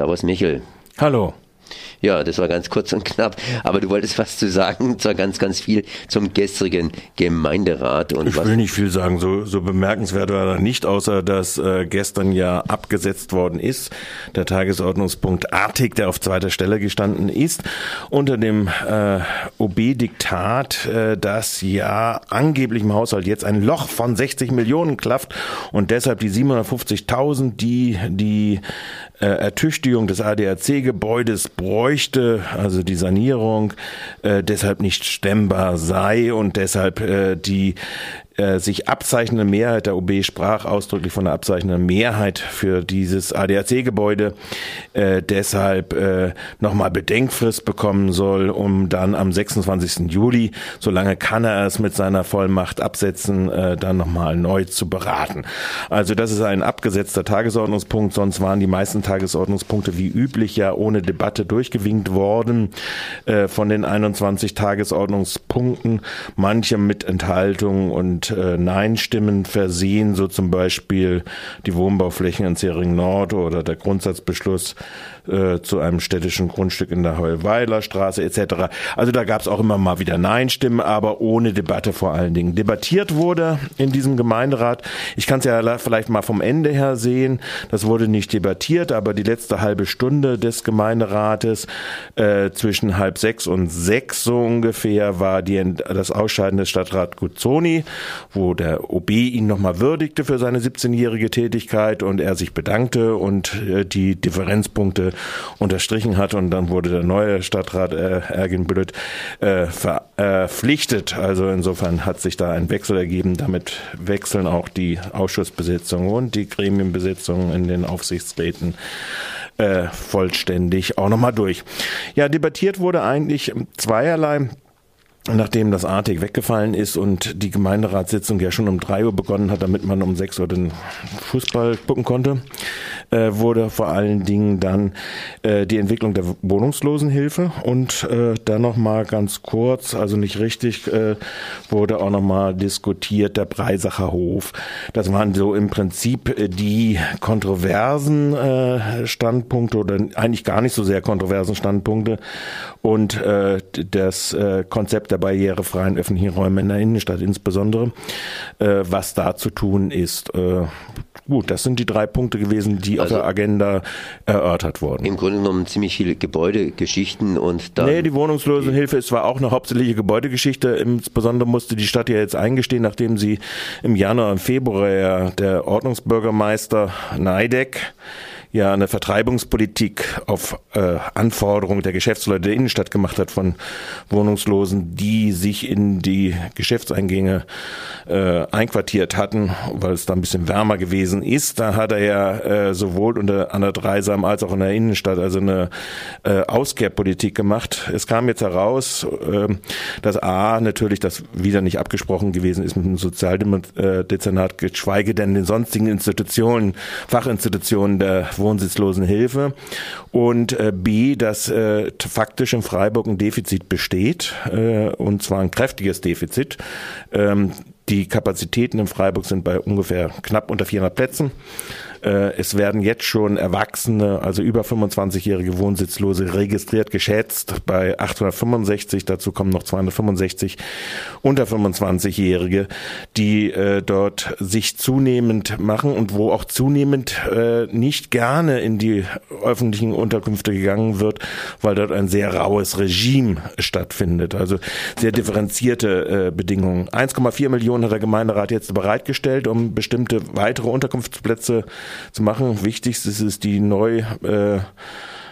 Servus Michel. Hallo. Ja, das war ganz kurz und knapp. Aber du wolltest was zu sagen, zwar ganz, ganz viel zum gestrigen Gemeinderat. Und ich will nicht viel sagen, so, so bemerkenswert war er nicht, außer dass äh, gestern ja abgesetzt worden ist. Der Tagesordnungspunkt Artig, der auf zweiter Stelle gestanden ist, unter dem äh, OB-Diktat, äh, dass ja angeblich im Haushalt jetzt ein Loch von 60 Millionen klafft und deshalb die 750.000, die die äh, Ertüchtigung des ADAC-Gebäudes bräuchte, also die Sanierung, äh, deshalb nicht stemmbar sei und deshalb äh, die äh, sich abzeichnende Mehrheit, der OB sprach ausdrücklich von der abzeichnenden Mehrheit für dieses ADAC-Gebäude, äh, deshalb äh, nochmal Bedenkfrist bekommen soll, um dann am 26. Juli, solange kann er es mit seiner Vollmacht absetzen, äh, dann nochmal neu zu beraten. Also das ist ein abgesetzter Tagesordnungspunkt, sonst waren die meisten Tagesordnungspunkte wie üblich ja ohne Debatte durchgewinkt worden äh, von den 21 Tagesordnungspunkten, manche mit Enthaltung und äh, Nein-Stimmen versehen, so zum Beispiel die Wohnbauflächen in Zering Nord oder der Grundsatzbeschluss äh, zu einem städtischen Grundstück in der Heulweiler Straße etc. Also da gab es auch immer mal wieder Nein-Stimmen, aber ohne Debatte vor allen Dingen. Debattiert wurde in diesem Gemeinderat, ich kann es ja vielleicht mal vom Ende her sehen, das wurde nicht debattiert, aber die letzte halbe Stunde des Gemeinderates äh, zwischen halb sechs und sechs so ungefähr war die, das Ausscheiden des Stadtrat Guzzoni, wo der OB ihn nochmal würdigte für seine 17-jährige Tätigkeit und er sich bedankte und äh, die Differenzpunkte unterstrichen hat und dann wurde der neue Stadtrat äh, Ergin Büllet äh, verpflichtet. Also insofern hat sich da ein Wechsel ergeben. Damit wechseln auch die Ausschussbesetzungen und die Gremienbesetzungen in den Aufsichtsräten äh, vollständig auch nochmal durch. Ja, debattiert wurde eigentlich zweierlei nachdem das Artig weggefallen ist und die Gemeinderatssitzung ja schon um drei Uhr begonnen hat, damit man um sechs Uhr den Fußball gucken konnte, äh, wurde vor allen Dingen dann äh, die Entwicklung der Wohnungslosenhilfe und äh, dann noch mal ganz kurz, also nicht richtig, äh, wurde auch noch mal diskutiert der Breisacher Hof. Das waren so im Prinzip äh, die kontroversen äh, Standpunkte oder eigentlich gar nicht so sehr kontroversen Standpunkte und äh, das äh, Konzept der barrierefreien öffentlichen Räume in der Innenstadt insbesondere, äh, was da zu tun ist. Äh, gut, das sind die drei Punkte gewesen, die also auf der Agenda erörtert wurden. Im Grunde genommen ziemlich viele Gebäudegeschichten und dann. Nee, die Wohnungslosenhilfe ist zwar auch eine hauptsächliche Gebäudegeschichte, insbesondere musste die Stadt ja jetzt eingestehen, nachdem sie im Januar und Februar ja der Ordnungsbürgermeister Neideck ja eine Vertreibungspolitik auf äh, Anforderung der Geschäftsleute der Innenstadt gemacht hat von Wohnungslosen, die sich in die Geschäftseingänge äh, einquartiert hatten, weil es da ein bisschen wärmer gewesen ist. Da hat er ja äh, sowohl unter an der Dreisam als auch in der Innenstadt also eine äh, Auskehrpolitik gemacht. Es kam jetzt heraus, äh, dass A natürlich das wieder nicht abgesprochen gewesen ist mit dem Sozialdezernat, geschweige denn den sonstigen Institutionen, Fachinstitutionen der Wohnsitzlosenhilfe und äh, B, dass äh, faktisch in Freiburg ein Defizit besteht äh, und zwar ein kräftiges Defizit. Ähm, die Kapazitäten in Freiburg sind bei ungefähr knapp unter 400 Plätzen. Äh, es werden jetzt schon Erwachsene, also über 25-jährige Wohnsitzlose registriert, geschätzt bei 865. Dazu kommen noch 265 unter 25-jährige, die äh, dort sich zunehmend machen und wo auch zunehmend äh, nicht gerne in die öffentlichen Unterkünfte gegangen wird, weil dort ein sehr raues Regime stattfindet. Also sehr differenzierte Bedingungen. 1,4 Millionen hat der Gemeinderat jetzt bereitgestellt, um bestimmte weitere Unterkunftsplätze zu machen. Wichtigstes ist die neu äh,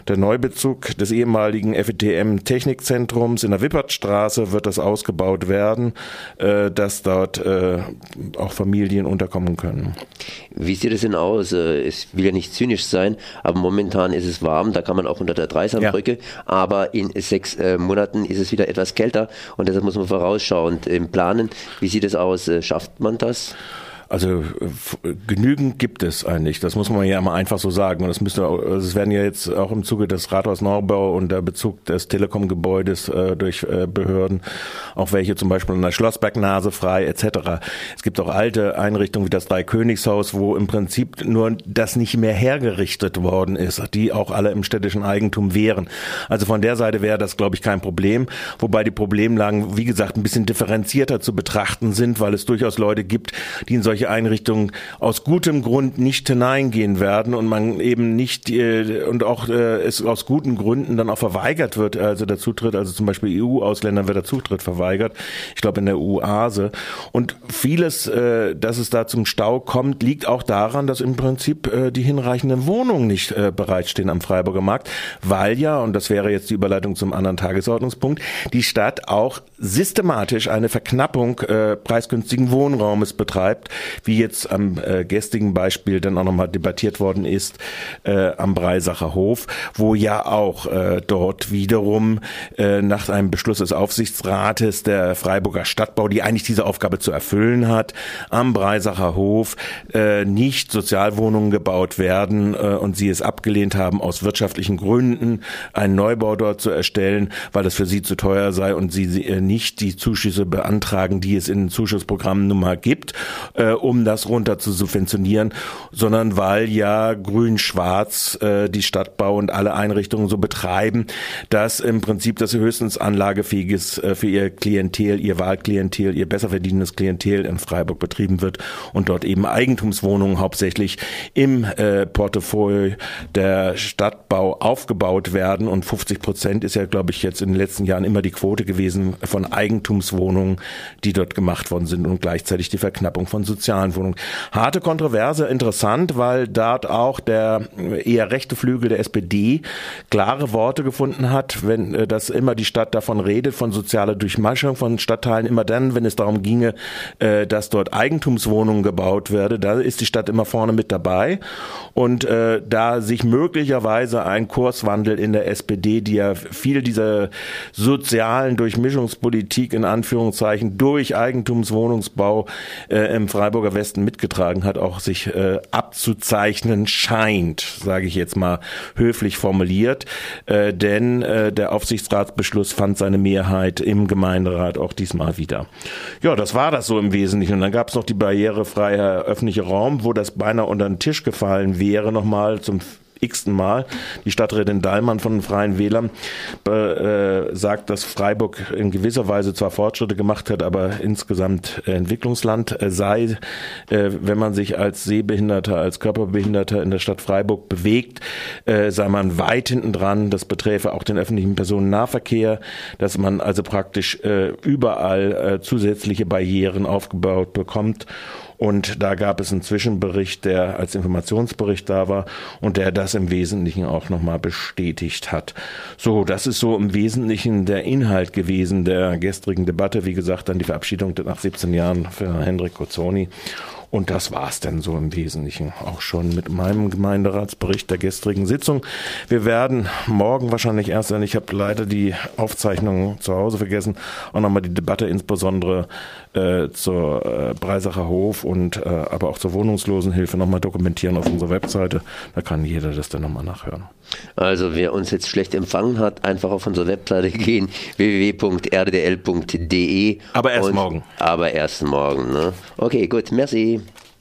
der Neubezug des ehemaligen FETM Technikzentrums in der Wippertstraße wird das ausgebaut werden, äh, dass dort äh, auch Familien unterkommen können. Wie sieht es denn aus? Äh, es will ja nicht zynisch sein, aber momentan ist es warm, da kann man auch unter der Dreisambrücke, ja. aber in sechs äh, Monaten ist es wieder etwas kälter und deshalb muss man vorausschauend planen. Wie sieht es aus? Schafft man das? Also genügend gibt es eigentlich. Das muss man ja mal einfach so sagen. Und das müsste, also es werden ja jetzt auch im Zuge des Rathaus Neubau und der Bezug des Telekom-Gebäudes äh, durch äh, Behörden, auch welche zum Beispiel in der Schlossbergnase frei etc. Es gibt auch alte Einrichtungen wie das Dreikönigshaus, wo im Prinzip nur das nicht mehr hergerichtet worden ist, die auch alle im städtischen Eigentum wären. Also von der Seite wäre das, glaube ich, kein Problem. Wobei die Problemlagen, wie gesagt, ein bisschen differenzierter zu betrachten sind, weil es durchaus Leute gibt, die in solche Einrichtungen aus gutem Grund nicht hineingehen werden und man eben nicht äh, und auch äh, es aus guten Gründen dann auch verweigert wird, also der Zutritt, also zum Beispiel EU-Ausländern wird der Zutritt verweigert. Ich glaube in der EU-Ase. Und vieles, äh, dass es da zum Stau kommt, liegt auch daran, dass im Prinzip äh, die hinreichenden Wohnungen nicht äh, bereitstehen am Freiburger Markt, weil ja, und das wäre jetzt die Überleitung zum anderen Tagesordnungspunkt, die Stadt auch systematisch eine Verknappung äh, preisgünstigen Wohnraumes betreibt, wie jetzt am äh, gestrigen Beispiel dann auch nochmal debattiert worden ist äh, am Breisacher Hof, wo ja auch äh, dort wiederum äh, nach einem Beschluss des Aufsichtsrates der Freiburger Stadtbau, die eigentlich diese Aufgabe zu erfüllen hat, am Breisacher Hof äh, nicht Sozialwohnungen gebaut werden äh, und sie es abgelehnt haben, aus wirtschaftlichen Gründen einen Neubau dort zu erstellen, weil das für sie zu teuer sei und sie äh, nicht die Zuschüsse beantragen, die es in den Zuschussprogrammen nun mal gibt, äh, um das runter zu subventionieren, sondern weil ja Grün-Schwarz äh, die Stadtbau und alle Einrichtungen so betreiben, dass im Prinzip das höchstens anlagefähiges äh, für ihr Klientel, ihr Wahlklientel, ihr besser verdienendes Klientel in Freiburg betrieben wird und dort eben Eigentumswohnungen hauptsächlich im äh, Portfolio der Stadtbau aufgebaut werden. Und 50 Prozent ist ja, glaube ich, jetzt in den letzten Jahren immer die Quote gewesen von Eigentumswohnungen, die dort gemacht worden sind und gleichzeitig die Verknappung von sozialen Wohnungen. Harte Kontroverse, interessant, weil dort auch der eher rechte Flügel der SPD klare Worte gefunden hat, wenn äh, das immer die Stadt davon redet, von sozialer Durchmaschung von Stadtteilen, immer dann, wenn es darum ginge, äh, dass dort Eigentumswohnungen gebaut werde, da ist die Stadt immer vorne mit dabei. Und äh, da sich möglicherweise ein Kurswandel in der SPD, die ja viel dieser sozialen Durchmischungspolitik in Anführungszeichen durch Eigentumswohnungsbau im Freiburger Westen mitgetragen hat, auch sich äh, abzuzeichnen scheint, sage ich jetzt mal höflich formuliert. Äh, denn äh, der Aufsichtsratsbeschluss fand seine Mehrheit im Gemeinderat auch diesmal wieder. Ja, das war das so im Wesentlichen. Und dann gab es noch die barrierefreie öffentliche Raum, wo das beinahe unter den Tisch gefallen wäre, nochmal zum x-ten Mal. Die Stadträtin Dallmann von den Freien Wählern äh, sagt, dass Freiburg in gewisser Weise zwar Fortschritte gemacht hat, aber insgesamt Entwicklungsland äh, sei, äh, wenn man sich als Sehbehinderter, als Körperbehinderter in der Stadt Freiburg bewegt, äh, sei man weit hinten dran. Das beträfe auch den öffentlichen Personennahverkehr, dass man also praktisch äh, überall äh, zusätzliche Barrieren aufgebaut bekommt. Und da gab es einen Zwischenbericht, der als Informationsbericht da war und der das im Wesentlichen auch nochmal bestätigt hat. So, das ist so im Wesentlichen der Inhalt gewesen der gestrigen Debatte. Wie gesagt, dann die Verabschiedung nach 17 Jahren für Hendrik Cozzoni. Und das war's dann so im Wesentlichen auch schon mit meinem Gemeinderatsbericht der gestrigen Sitzung. Wir werden morgen wahrscheinlich erst, denn ich habe leider die Aufzeichnung zu Hause vergessen, auch nochmal die Debatte insbesondere äh, zur äh, Breisacher Hof und äh, aber auch zur Wohnungslosenhilfe nochmal dokumentieren auf unserer Webseite. Da kann jeder das dann nochmal nachhören. Also wer uns jetzt schlecht empfangen hat, einfach auf unsere Webseite gehen, www.rdl.de. Aber erst morgen. Aber erst morgen. Ne? Okay, gut, merci.